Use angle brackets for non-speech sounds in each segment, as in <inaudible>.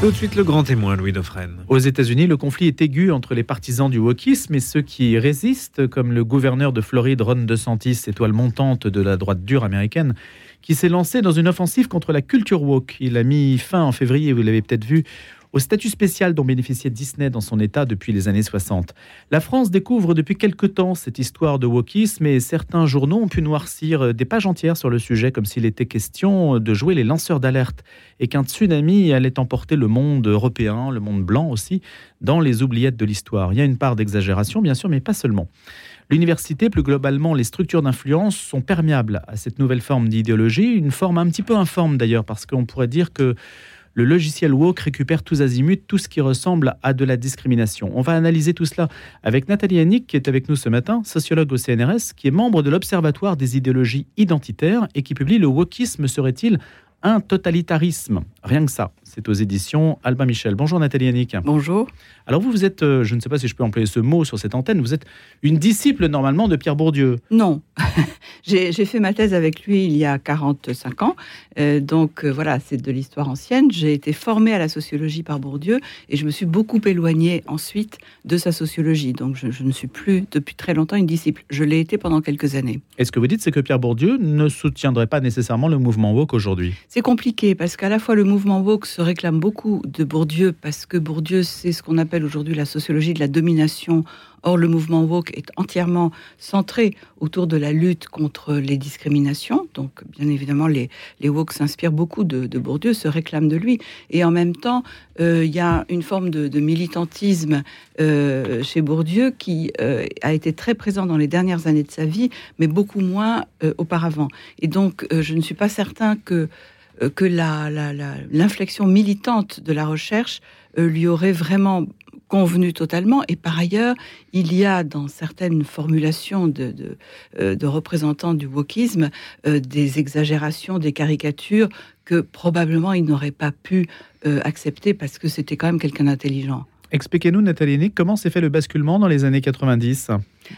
Tout de suite le grand témoin, Louis Dauphren. Aux États-Unis, le conflit est aigu entre les partisans du wokisme et ceux qui résistent, comme le gouverneur de Floride, Ron DeSantis, étoile montante de la droite dure américaine, qui s'est lancé dans une offensive contre la culture woke. Il a mis fin en février, vous l'avez peut-être vu, au statut spécial dont bénéficiait Disney dans son État depuis les années 60. La France découvre depuis quelque temps cette histoire de wokisme et certains journaux ont pu noircir des pages entières sur le sujet comme s'il était question de jouer les lanceurs d'alerte et qu'un tsunami allait emporter le monde européen, le monde blanc aussi, dans les oubliettes de l'histoire. Il y a une part d'exagération bien sûr, mais pas seulement. L'université, plus globalement, les structures d'influence sont perméables à cette nouvelle forme d'idéologie, une forme un petit peu informe d'ailleurs, parce qu'on pourrait dire que le logiciel woke récupère tous azimuts tout ce qui ressemble à de la discrimination. On va analyser tout cela avec Nathalie Yannick, qui est avec nous ce matin, sociologue au CNRS, qui est membre de l'Observatoire des idéologies identitaires et qui publie Le wokisme serait-il un totalitarisme? Rien que ça. C'est aux éditions Albin Michel. Bonjour Nathalie Yannick. Bonjour. Alors vous, vous êtes, euh, je ne sais pas si je peux employer ce mot sur cette antenne, vous êtes une disciple normalement de Pierre Bourdieu. Non. <laughs> J'ai fait ma thèse avec lui il y a 45 ans. Euh, donc euh, voilà, c'est de l'histoire ancienne. J'ai été formée à la sociologie par Bourdieu et je me suis beaucoup éloignée ensuite de sa sociologie. Donc je, je ne suis plus depuis très longtemps une disciple. Je l'ai été pendant quelques années. Et ce que vous dites, c'est que Pierre Bourdieu ne soutiendrait pas nécessairement le mouvement woke aujourd'hui. C'est compliqué parce qu'à la fois le mouvement woke se réclame beaucoup de Bourdieu parce que Bourdieu, c'est ce qu'on appelle aujourd'hui la sociologie de la domination. Or, le mouvement woke est entièrement centré autour de la lutte contre les discriminations. Donc, bien évidemment, les, les woke s'inspirent beaucoup de, Bourdieu, se réclament de lui. Et en même temps, euh, il y a une forme de, militantisme euh, chez Bourdieu qui euh, a été très présent dans les dernières années de sa vie, mais beaucoup moins auparavant. Et donc, je ne suis pas certain que que l'inflexion militante de la recherche lui aurait vraiment convenu totalement. Et par ailleurs, il y a dans certaines formulations de, de, euh, représentants du wokisme euh, des exagérations, des caricatures que probablement il n'aurait pas pu euh, accepter parce que c'était quand même quelqu'un d'intelligent. Expliquez-nous, Nathalie Nick, comment s'est fait le basculement dans les années 90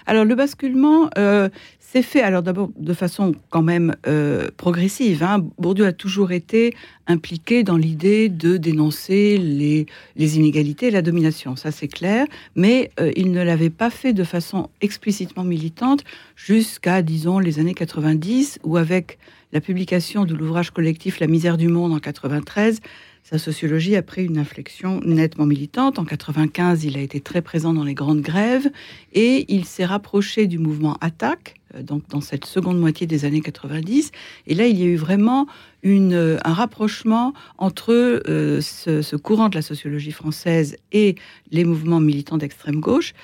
Alors, le basculement euh, s'est fait, alors d'abord de façon quand même euh, progressive. Hein. Bourdieu a toujours été impliqué dans l'idée de dénoncer les, inégalités la domination, ça c'est clair, mais euh, il ne l'avait pas fait de façon explicitement militante jusqu'à, disons, les années 90, où avec la publication de l'ouvrage collectif La misère du monde en 93, sa sociologie a pris une inflexion nettement militante. En 95, il a été très présent dans les grandes grèves et il s'est rapproché du mouvement Attaque, donc dans cette seconde moitié des années 90. Et là, il y a eu vraiment euh, un rapprochement entre euh, ce, courant de la sociologie française et les mouvements militants d'extrême gauche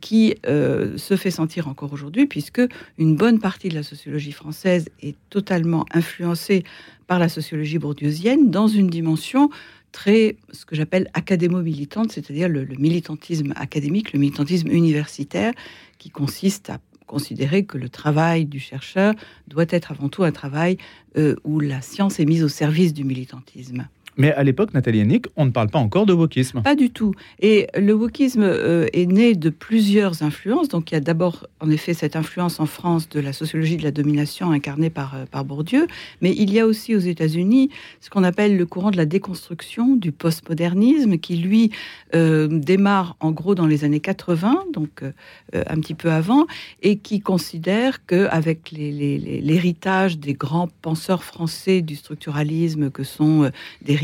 qui se fait sentir encore aujourd'hui, puisque une bonne partie de la sociologie française est totalement influencée par la sociologie bourdieusienne dans une dimension très, ce que j'appelle académo-militante, c'est-à-dire le, militantisme académique, le militantisme universitaire, qui consiste à considérer que le travail du chercheur doit être avant tout un travail euh, où la science est mise au service du militantisme. Mais à l'époque, Nathalie Yannick, on ne parle pas encore de wokisme. Pas du tout. Et le wokisme euh, est né de plusieurs influences. Donc il y a d'abord, en effet, cette influence en France de la sociologie de la domination incarnée par, euh, par Bourdieu. Mais il y a aussi aux États-Unis ce qu'on appelle le courant de la déconstruction, du postmodernisme, qui lui euh, démarre en gros dans les années 80, donc un petit peu avant, et qui considère qu'avec l'héritage des grands penseurs français du structuralisme que sont des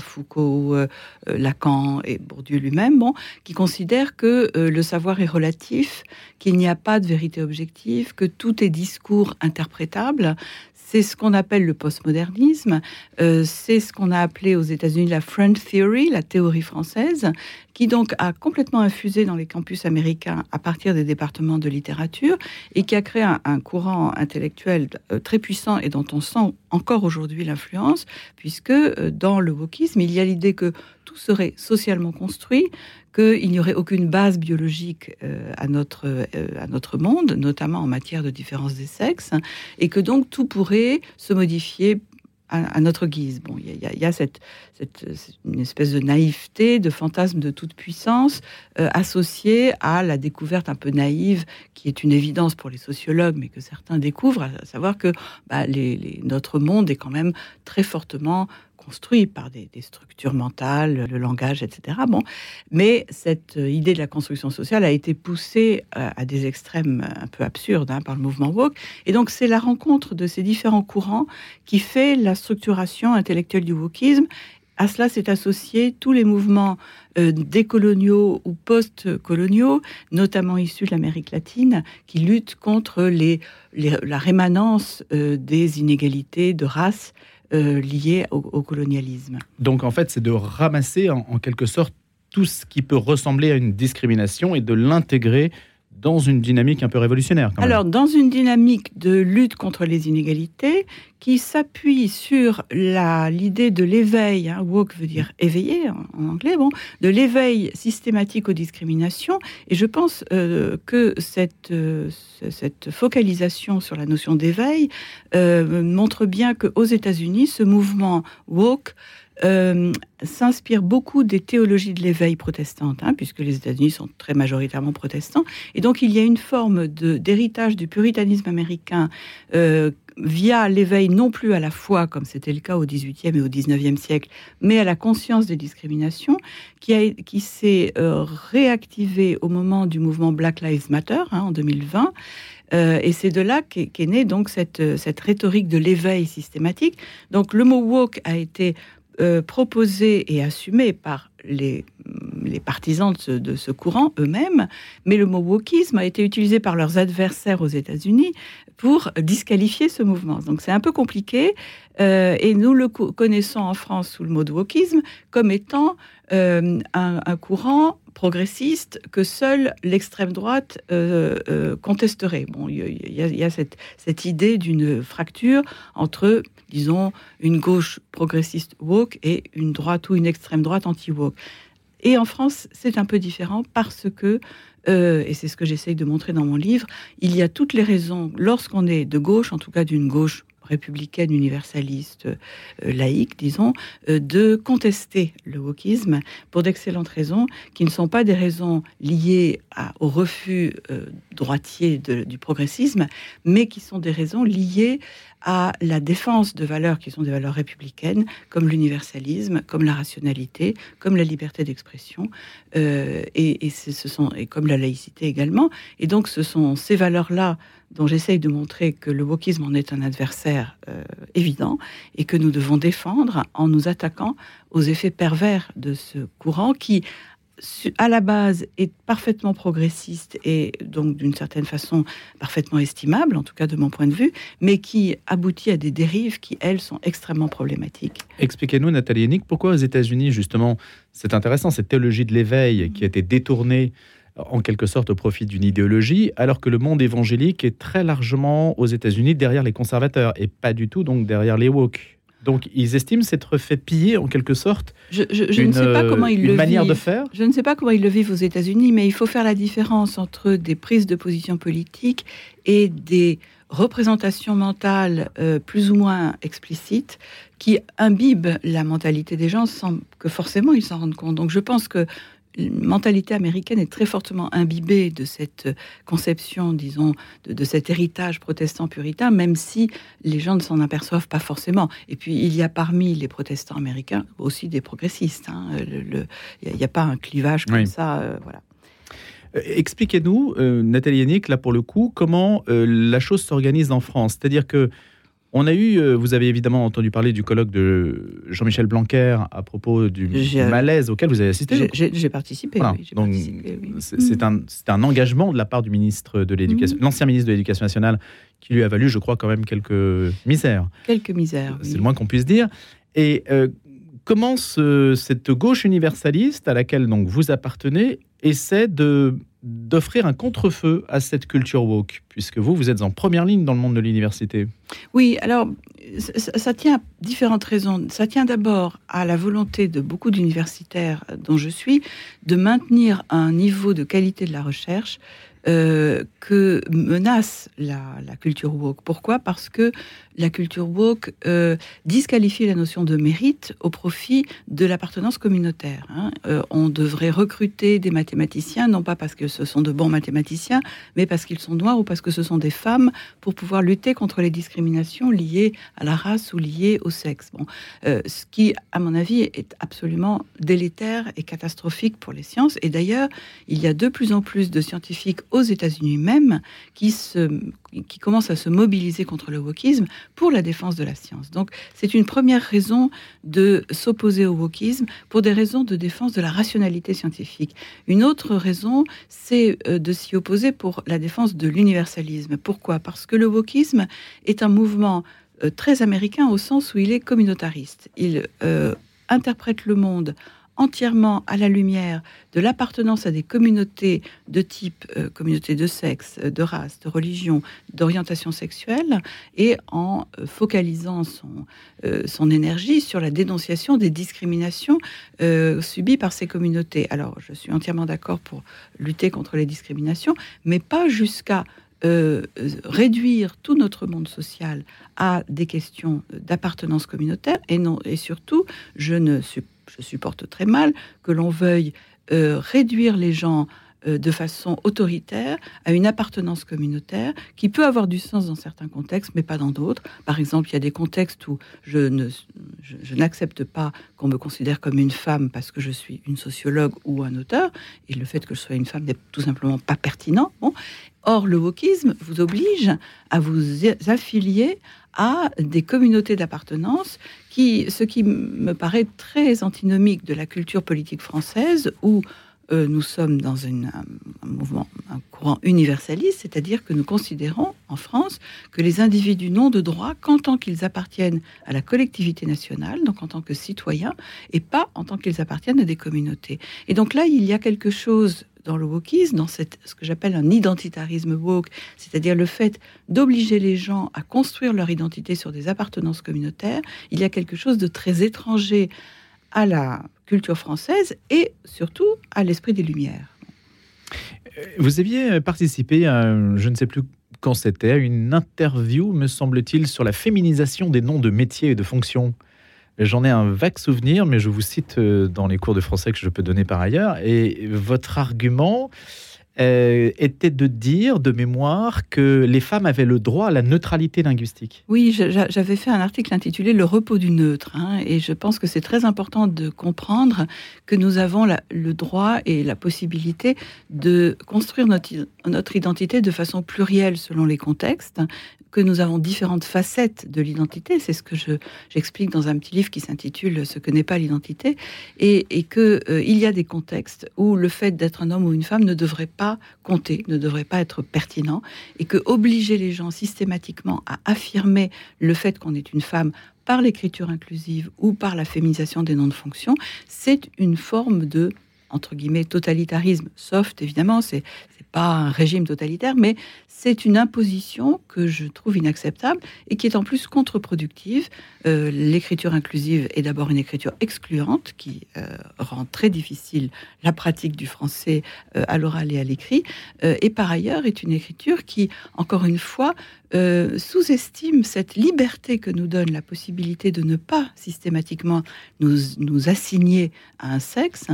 Foucault, euh, euh, Lacan et Bourdieu lui-même, bon, qui considèrent que euh, le savoir est relatif, qu'il n'y a pas de vérité objective, que tout est discours interprétable. C'est ce qu'on appelle le postmodernisme. c'est ce qu'on a appelé aux États-Unis la French Theory, la théorie française, qui donc a complètement infusé dans les campus américains à partir des départements de littérature et qui a créé un, courant intellectuel très puissant et dont on sent encore aujourd'hui l'influence, puisque dans le wokisme, il y a l'idée que tout serait socialement construit, qu'il n'y aurait aucune base biologique euh, à, notre, euh, à notre monde, notamment en matière de différence des sexes, et que donc tout pourrait se modifier à, notre guise. Bon, il y, a, cette, cette, une espèce de naïveté, de fantasme de toute puissance euh, associée à la découverte un peu naïve, qui est une évidence pour les sociologues, mais que certains découvrent, à savoir que bah, les, notre monde est quand même très fortement construit par des, structures mentales, le langage, etc. Bon, mais cette idée de la construction sociale a été poussée à, des extrêmes un peu absurdes hein, par le mouvement woke. Et donc, c'est la rencontre de ces différents courants qui fait la structuration intellectuelle du wokisme à cela s'est associé tous les mouvements euh, décoloniaux ou post-coloniaux, notamment issus de l'Amérique latine, qui luttent contre la rémanence euh, des inégalités de race euh, liées au, colonialisme. Donc en fait, c'est de ramasser en, quelque sorte tout ce qui peut ressembler à une discrimination et de l'intégrer dans une dynamique un peu révolutionnaire. Alors, dans une dynamique de lutte contre les inégalités qui s'appuie sur l'idée de l'éveil, hein, woke veut dire éveillé en, anglais, bon, de l'éveil systématique aux discriminations. Et je pense euh, que cette, euh, cette focalisation sur la notion d'éveil euh, montre bien qu'aux États-Unis, ce mouvement woke euh, s'inspire beaucoup des théologies de l'éveil protestante, hein, puisque les États-Unis sont très majoritairement protestants. Et donc il y a une forme d'héritage du puritanisme américain euh, via l'éveil non plus à la foi, comme c'était le cas au XVIIIe et au XIXe siècle, mais à la conscience des discriminations, qui, qui s'est euh, réactivée au moment du mouvement Black Lives Matter hein, en 2020. et c'est de là qu'est née donc cette, cette rhétorique de l'éveil systématique. Donc le mot woke a été euh, proposé et assumé par les, les partisans de ce, courant eux-mêmes, mais le mot wokisme a été utilisé par leurs adversaires aux États-Unis pour disqualifier ce mouvement. Donc c'est un peu compliqué, euh, et nous le connaissons en France sous le mot de wokisme comme étant euh, un, courant progressiste que seule l'extrême droite contesterait. Bon, il y, a, cette idée d'une fracture entre disons, une gauche progressiste woke et une droite ou une extrême droite anti-woke. Et en France, c'est un peu différent parce que, euh, et c'est ce que j'essaye de montrer dans mon livre, il y a toutes les raisons, lorsqu'on est de gauche, en tout cas d'une gauche républicaine, universaliste, euh, laïque, disons, euh, de contester le wokisme pour d'excellentes raisons qui ne sont pas des raisons liées au refus euh, droitier du progressisme, mais qui sont des raisons liées à la défense de valeurs qui sont des valeurs républicaines, comme l'universalisme, comme la rationalité, comme la liberté d'expression, et, ce sont, et comme la laïcité également. Et donc, ce sont ces valeurs-là dont j'essaye de montrer que le wokisme en est un adversaire euh, évident et que nous devons défendre en nous attaquant aux effets pervers de ce courant qui, à la base, est parfaitement progressiste et donc d'une certaine façon parfaitement estimable, en tout cas de mon point de vue, mais qui aboutit à des dérives qui, elles, sont extrêmement problématiques. Expliquez-nous, Nathalie Hennig, pourquoi aux États-Unis, justement, c'est intéressant, cette théologie de l'éveil qui a été détournée en quelque sorte au profit d'une idéologie, alors que le monde évangélique est très largement aux États-Unis derrière les conservateurs et pas du tout donc derrière les woke. Donc ils estiment s'être fait piller en quelque sorte. Je, ne sais pas comment ils le manière de faire. Je ne sais pas comment ils le vivent aux États-Unis, mais il faut faire la différence entre des prises de position politiques et des représentations mentales euh, plus ou moins explicites qui imbibent la mentalité des gens sans que forcément ils s'en rendent compte. Donc je pense que mentalité américaine est très fortement imbibée de cette conception, disons, de, cet héritage protestant puritain, même si les gens ne s'en aperçoivent pas forcément. Et puis, il y a parmi les protestants américains aussi des progressistes. Hein. Il n'y a, pas un clivage comme ça. Euh, voilà. Euh, expliquez-nous, euh, Nathalie Yannick, là pour le coup, comment la chose s'organise en France. C'est-à-dire que on a eu, euh, vous avez évidemment entendu parler du colloque de Jean-Michel Blanquer à propos du malaise auquel vous avez assisté. J'ai participé. c'est un, engagement de la part du ministre de l'éducation, mhm. l'ancien ministre de l'Éducation nationale, qui lui a valu, je crois, quand même quelques misères. Quelques misères. C'est le moins qu'on puisse dire. Et euh, comment cette gauche universaliste à laquelle donc vous appartenez essaie de d'offrir un contre-feu à cette culture woke, puisque vous, vous êtes en première ligne dans le monde de l'université. Oui, alors ça, tient à différentes raisons. Ça tient d'abord à la volonté de beaucoup d'universitaires dont je suis de maintenir un niveau de qualité de la recherche euh, que menace la, culture woke. Pourquoi? Parce que la culture woke euh, disqualifie la notion de mérite au profit de l'appartenance communautaire. Hein. Euh, on devrait recruter des mathématiciens, non pas parce que ce sont de bons mathématiciens, mais parce qu'ils sont noirs ou parce que ce sont des femmes, pour pouvoir lutter contre les discriminations liées à la race ou liées au sexe. Bon, euh, ce qui, à mon avis, est absolument délétère et catastrophique pour les sciences. Et d'ailleurs, il y a de plus en plus de scientifiques aux États-Unis même qui, se, qui commencent à se mobiliser contre le wokisme pour la défense de la science. Donc c'est une première raison de s'opposer au wokisme pour des raisons de défense de la rationalité scientifique. Une autre raison, c'est euh, de s'y opposer pour la défense de l'universalisme. Pourquoi? Parce que le wokisme est un mouvement euh, très américain au sens où il est communautariste. Il euh, interprète le monde entièrement à la lumière de l'appartenance à des communautés de type euh, communauté de sexe, de race, de religion, d'orientation sexuelle, et en euh, focalisant son, euh, son énergie sur la dénonciation des discriminations subies par ces communautés. Alors, je suis entièrement d'accord pour lutter contre les discriminations, mais pas jusqu'à réduire tout notre monde social à des questions d'appartenance communautaire et non et surtout je ne suis je supporte très mal que l'on veuille euh, réduire les gens euh, de façon autoritaire à une appartenance communautaire qui peut avoir du sens dans certains contextes, mais pas dans d'autres. Par exemple, il y a des contextes où je, ne, n'accepte pas qu'on me considère comme une femme parce que je suis une sociologue ou un auteur, et le fait que je sois une femme n'est tout simplement pas pertinent. Bon. Or, le wokisme vous oblige à vous affilier à des communautés d'appartenance, ce qui me paraît très antinomique de la culture politique française, où euh, nous sommes dans un, mouvement, un courant universaliste, c'est-à-dire que nous considérons en France que les individus n'ont de droit qu'en tant qu'ils appartiennent à la collectivité nationale, donc en tant que citoyens, et pas en tant qu'ils appartiennent à des communautés. Et donc là, il y a quelque chose dans le wokisme, dans cette, ce que j'appelle un identitarisme woke, c'est-à-dire le fait d'obliger les gens à construire leur identité sur des appartenances communautaires, il y a quelque chose de très étranger à la culture française et surtout à l'esprit des Lumières. Euh, vous aviez participé à, je ne sais plus quand c'était, une interview, me semble-t-il, sur la féminisation des noms de métiers et de fonctions. J'en ai un vague souvenir, mais je vous cite euh, dans les cours de français que je peux donner par ailleurs. Et votre argument euh, était de dire, de mémoire, que les femmes avaient le droit à la neutralité linguistique. Oui, j'avais fait un article intitulé Le repos du neutre, hein, et je pense que c'est très important de comprendre que nous avons le droit et la possibilité de construire notre, notre identité de façon plurielle selon les contextes, que nous avons différentes facettes de l'identité, c'est ce que j'explique dans un petit livre qui s'intitule Ce que n'est pas l'identité, et, et qu'il euh, y a des contextes où le fait d'être un homme ou une femme ne devrait pas compter, ne devrait pas être pertinent, et que obliger les gens systématiquement à affirmer le fait qu'on est une femme par l'écriture inclusive ou par la féminisation des noms de fonction, c'est une forme de entre guillemets totalitarisme soft évidemment c'est pas un régime totalitaire, mais c'est une imposition que je trouve inacceptable et qui est en plus contre-productive. Euh, l'écriture inclusive est d'abord une écriture excluante qui euh, rend très difficile la pratique du français euh, à l'oral et à l'écrit, et par ailleurs est une écriture qui, encore une fois, sous-estime cette liberté que nous donne la possibilité de ne pas systématiquement nous, nous assigner à un sexe,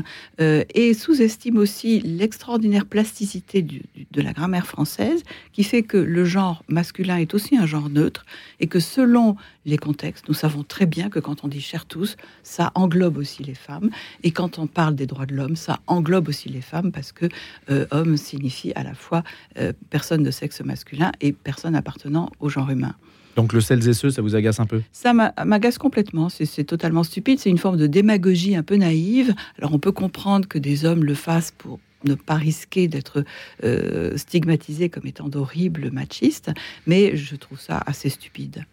et sous-estime aussi l'extraordinaire plasticité de la grammaire française qui fait que le genre masculin est aussi un genre neutre et que selon les contextes, nous savons très bien que quand on dit cher tous, ça englobe aussi les femmes et quand on parle des droits de l'homme, ça englobe aussi les femmes parce que euh, homme signifie à la fois euh, personne de sexe masculin et personne appartenant au genre humain. Donc le celles et ceux, ça vous agace un peu? Ça m'agace complètement. C'est totalement stupide. C'est une forme de démagogie un peu naïve. Alors on peut comprendre que des hommes le fassent pour ne pas risquer d'être euh, stigmatisé comme étant d'horribles machistes, mais je trouve ça assez stupide.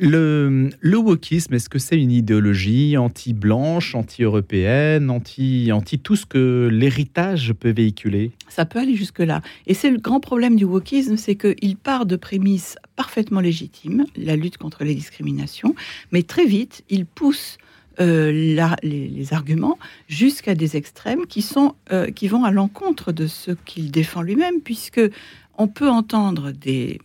Le, le wokisme, est-ce que c'est une idéologie anti-blanche, anti-européenne, anti, anti tout ce que l'héritage peut véhiculer? Ça peut aller jusque-là. Et c'est le grand problème du wokisme, c'est qu'il part de prémices parfaitement légitimes, la lutte contre les discriminations, mais très vite, il pousse euh, les, arguments jusqu'à des extrêmes qui, sont, euh, qui vont à l'encontre de ce qu'il défend lui-même, puisque on peut entendre des,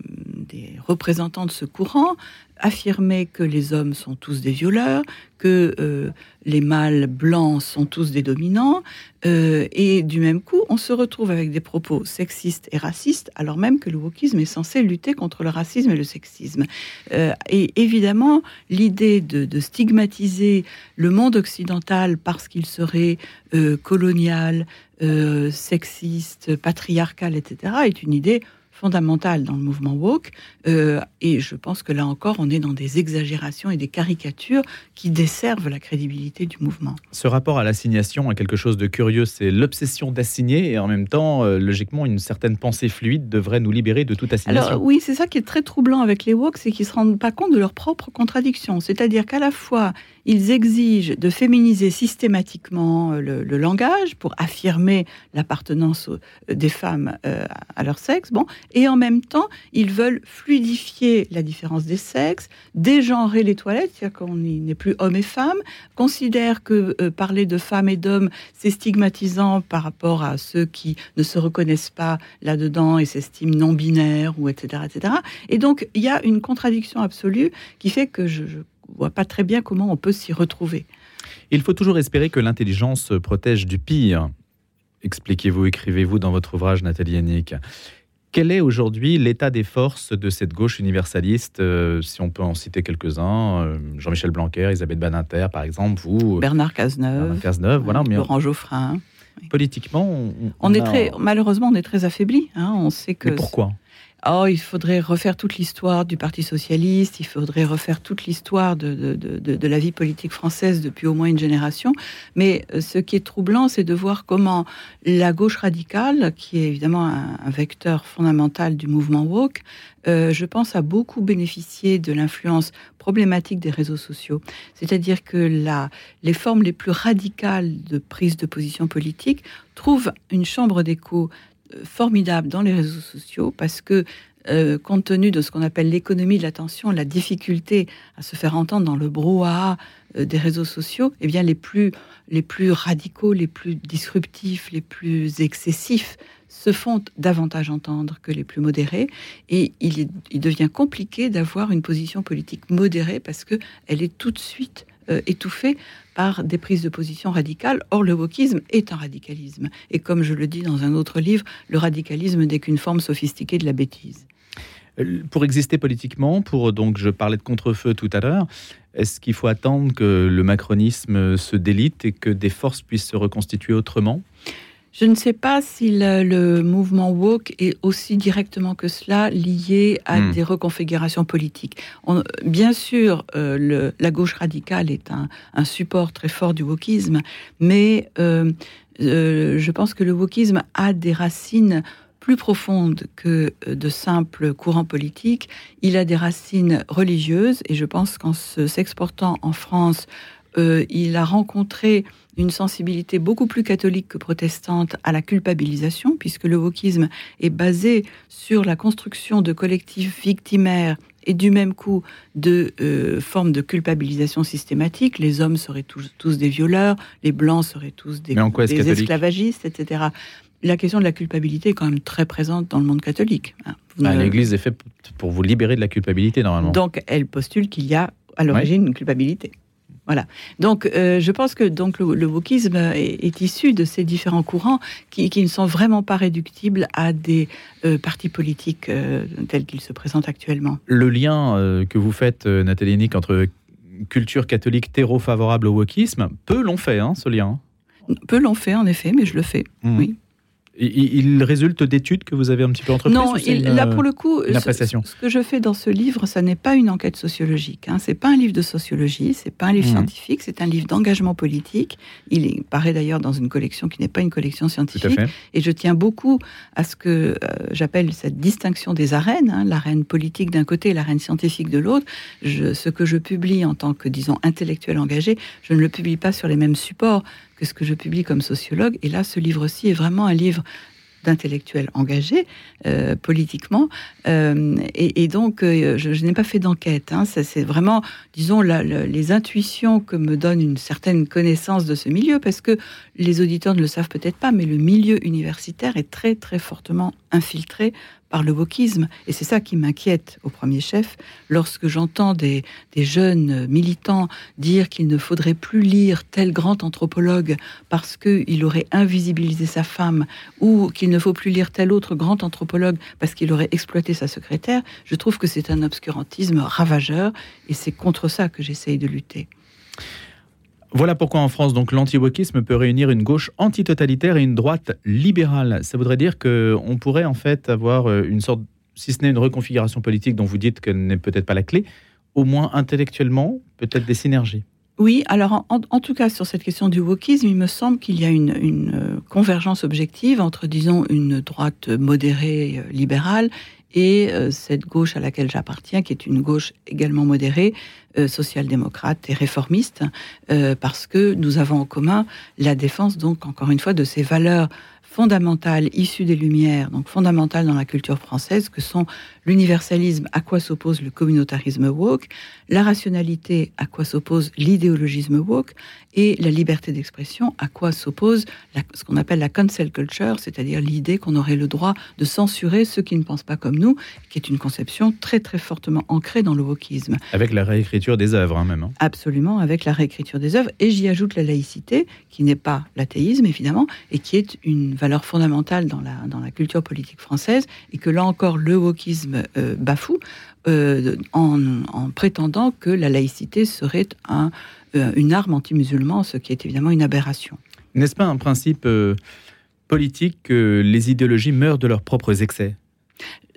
représentants de ce courant affirmer que les hommes sont tous des violeurs, que euh, les mâles blancs sont tous des dominants, euh, et du même coup, on se retrouve avec des propos sexistes et racistes, alors même que le wokisme est censé lutter contre le racisme et le sexisme. Euh, et évidemment, l'idée de, stigmatiser le monde occidental parce qu'il serait colonial, sexiste, patriarcal, etc., est une idée fondamentale dans le mouvement woke. Euh, et je pense que là encore, on est dans des exagérations et des caricatures qui desservent la crédibilité du mouvement. Ce rapport à l'assignation a quelque chose de curieux, c'est l'obsession d'assigner et en même temps, euh, logiquement, une certaine pensée fluide devrait nous libérer de toute assignation. Alors oui, c'est ça qui est très troublant avec les woke, c'est qu'ils ne se rendent pas compte de leurs propres contradictions. C'est-à-dire qu'à la fois, ils exigent de féminiser systématiquement euh, le, langage pour affirmer l'appartenance des femmes à leur sexe, bon, et en même temps, ils veulent fluidifier la différence des sexes, dégenrer les toilettes, c'est-à-dire qu'on n'est plus homme et femme, considèrent que euh, parler de femmes et d'hommes, c'est stigmatisant par rapport à ceux qui ne se reconnaissent pas là-dedans et s'estiment non binaires, ou etc., etc. Et donc, il y a une contradiction absolue qui fait que je vois pas très bien comment on peut s'y retrouver. Il faut toujours espérer que l'intelligence protège du pire. Expliquez-vous, écrivez-vous dans votre ouvrage, Nathalie Yannick. Quel est aujourd'hui l'état des forces de cette gauche universaliste euh, Si on peut en citer quelques-uns, euh, Jean-Michel Blanquer, Isabelle Badinter, par exemple, vous, Bernard Cazeneuve, Cazeneuve voilà, Laurent Geoffrin. Politiquement, on, est très, malheureusement, on est très affaibli. Hein, on sait que. Mais pourquoi? Oh, il faudrait refaire toute l'histoire du Parti socialiste, il faudrait refaire toute l'histoire de, la vie politique française depuis au moins une génération. Mais euh, ce qui est troublant, c'est de voir comment la gauche radicale, qui est évidemment un, vecteur fondamental du mouvement woke, euh, je pense, a beaucoup bénéficié de l'influence problématique des réseaux sociaux. C'est-à-dire que les formes les plus radicales de prise de position politique trouvent une chambre d'écho formidable dans les réseaux sociaux parce que euh, compte tenu de ce qu'on appelle l'économie de l'attention, la difficulté à se faire entendre dans le brouhaha euh, des réseaux sociaux, eh bien les plus, les plus radicaux, les plus disruptifs, les plus excessifs se font davantage entendre que les plus modérés. Et il, il devient compliqué d'avoir une position politique modérée parce que elle est tout de suite euh, étouffée par des prises de position radicales. Or, le wokisme est un radicalisme. Et comme je le dis dans un autre livre, le radicalisme n'est qu'une forme sophistiquée de la bêtise. Euh, pour exister politiquement, pour donc je parlais de contre-feu tout à l'heure, est-ce qu'il faut attendre que le macronisme se délite et que des forces puissent se reconstituer autrement? Je ne sais pas si le, mouvement woke est aussi directement que cela lié à hmm. des reconfigurations politiques. bien sûr, euh, la gauche radicale est un, support très fort du wokisme, mais euh, euh, je pense que le wokisme a des racines plus profondes que de simples courants politiques. Il a des racines religieuses et je pense qu'en s'exportant en France, il a rencontré une sensibilité beaucoup plus catholique que protestante à la culpabilisation, puisque le wokisme est basé sur la construction de collectifs victimaires et du même coup de euh, formes de culpabilisation systématique. Les hommes seraient tous, des violeurs, les blancs seraient tous des, esclavagistes, etc. La question de la culpabilité est quand même très présente dans le monde catholique. Hein. Bah, L'Église est faite pour vous libérer de la culpabilité, normalement. Donc, elle postule qu'il y a à l'origine une culpabilité. Voilà. Donc, euh, je pense que donc le, wokisme est, issu de ces différents courants qui, ne sont vraiment pas réductibles à des euh, partis politiques euh, tels qu'ils se présentent actuellement. Le lien que vous faites, Nathalie Nick, entre culture catholique terreau favorable au wokisme, peu l'ont fait, hein, ce lien. Peu l'ont fait, en effet, mais je le fais. Mmh. Oui. Il résulte d'études que vous avez un petit peu entreprises Non, là pour le coup, ce, que je fais dans ce livre, ça n'est pas une enquête sociologique. Hein. C'est pas un livre de sociologie, c'est pas un livre mmh. scientifique, c'est un livre d'engagement politique. Il paraît d'ailleurs dans une collection qui n'est pas une collection scientifique. Et je tiens beaucoup à ce que euh, j'appelle cette distinction des arènes, hein, l'arène politique d'un côté et l'arène scientifique de l'autre. Ce que je publie en tant que, disons, intellectuel engagé, je ne le publie pas sur les mêmes supports que ce que je publie comme sociologue. Et là, ce livre-ci est vraiment un livre d'intellectuels engagés euh, politiquement. Euh, et, donc, euh, je, n'ai pas fait d'enquête. Hein. c'est vraiment, disons, les intuitions que me donne une certaine connaissance de ce milieu, parce que les auditeurs ne le savent peut-être pas, mais le milieu universitaire est très, très fortement infiltré par le wokisme. Et c'est ça qui m'inquiète au premier chef lorsque j'entends des, des jeunes militants dire qu'il ne faudrait plus lire tel grand anthropologue parce qu'il aurait invisibilisé sa femme ou qu'il ne faut plus lire tel autre grand anthropologue parce qu'il aurait exploité sa secrétaire, je trouve que c'est un obscurantisme ravageur et c'est contre ça que j'essaye de lutter. Voilà pourquoi en France, donc l'anti-wokisme peut réunir une gauche antitotalitaire et une droite libérale. Ça voudrait dire qu'on pourrait en fait avoir euh, une sorte, si ce n'est une reconfiguration politique dont vous dites qu'elle n'est peut-être pas la clé, au moins intellectuellement, peut-être des synergies. Oui, alors en, tout cas sur cette question du wokisme, il me semble qu'il y a une, une, euh, convergence objective entre, disons, une droite modérée euh, libérale et euh, cette gauche à laquelle j'appartiens, qui est une gauche également modérée, euh, social-démocrate et réformiste, euh, parce que nous avons en commun la défense, donc encore une fois, de ces valeurs fondamentales issues des Lumières, donc fondamentales dans la culture française, que sont l'universalisme, à quoi s'oppose le communautarisme woke, la rationalité, à quoi s'oppose l'idéologisme woke, et la liberté d'expression, à quoi s'oppose ce qu'on appelle la cancel culture, c'est-à-dire l'idée qu'on aurait le droit de censurer ceux qui ne pensent pas comme nous, qui est une conception très très fortement ancrée dans le wokisme. Avec la réécriture des œuvres, hein, même. Hein. Absolument, avec la réécriture des œuvres, et j'y ajoute la laïcité, qui n'est pas l'athéisme évidemment, et qui est une valeur fondamentale dans la, dans la culture politique française, et que là encore le wokisme euh, bafoue euh, en, prétendant que la laïcité serait un, euh, une arme anti-musulman, ce qui est évidemment une aberration. N'est-ce pas un principe politique que les idéologies meurent de leurs propres excès?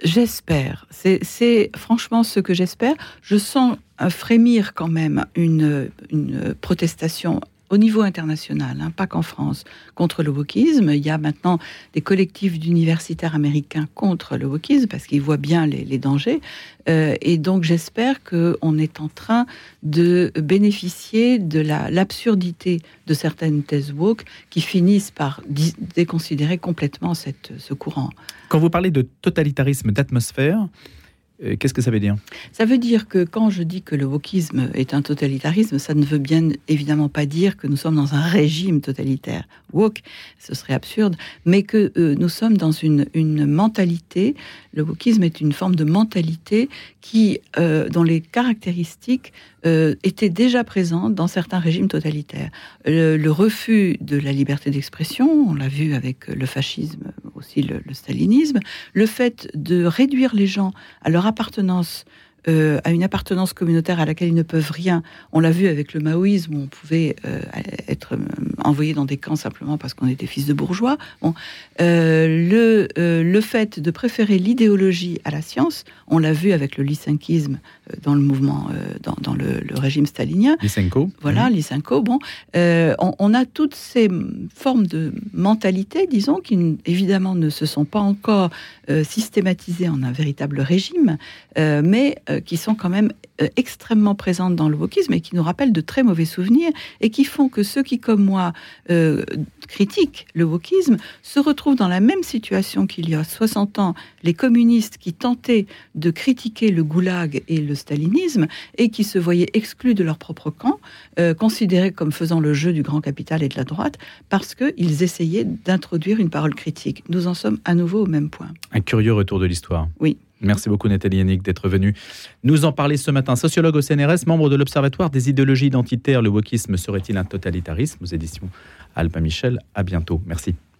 J'espère. C'est franchement ce que j'espère. Je sens frémir quand même une, une protestation au niveau international, hein, pas qu'en France, contre le wokisme. Il y a maintenant des collectifs d'universitaires américains contre le wokisme parce qu'ils voient bien les, dangers. Euh, et donc j'espère qu'on est en train de bénéficier de l'absurdité de certaines thèses woke qui finissent par déconsidérer complètement cette, ce courant. Quand vous parlez de totalitarisme d'atmosphère, qu'est-ce que ça veut dire? Ça veut dire que quand je dis que le wokisme est un totalitarisme, ça ne veut bien évidemment pas dire que nous sommes dans un régime totalitaire. Woke, ce serait absurde, mais que euh, nous sommes dans une, une, mentalité. Le wokisme est une forme de mentalité qui, euh, dont les caractéristiques étaient déjà présentes dans certains régimes totalitaires. Le, refus de la liberté d'expression, on l'a vu avec le fascisme, aussi le, le stalinisme, le fait de réduire les gens à leur appartenance euh, à une appartenance communautaire à laquelle ils ne peuvent rien. On l'a vu avec le maoïsme, où on pouvait euh, être euh, envoyé dans des camps simplement parce qu'on était fils de bourgeois. Le, le fait de préférer l'idéologie à la science, on l'a vu avec le lysenkisme dans le mouvement, dans, dans le, régime stalinien. Lysenko. Voilà, mmh. Lysenko. Bon, on, on, a toutes ces formes de mentalité, disons, qui évidemment ne se sont pas encore systématisées en un véritable régime, mais euh, qui sont quand même euh, extrêmement présentes dans le wokisme et qui nous rappellent de très mauvais souvenirs et qui font que ceux qui, comme moi, euh, critiquent le wokisme se retrouvent dans la même situation qu'il y a 60 ans, les communistes qui tentaient de critiquer le goulag et le stalinisme et qui se voyaient exclus de leur propre camp, considérés comme faisant le jeu du grand capital et de la droite, parce qu'ils essayaient d'introduire une parole critique. Nous en sommes à nouveau au même point. Un curieux retour de l'histoire. Oui. Merci beaucoup Nathalie Yannick d'être venue nous en parler ce matin. Sociologue au CNRS, membre de l'Observatoire des idéologies identitaires, le wokisme serait-il un totalitarisme? Aux éditions Alpin Michel. À bientôt. Merci.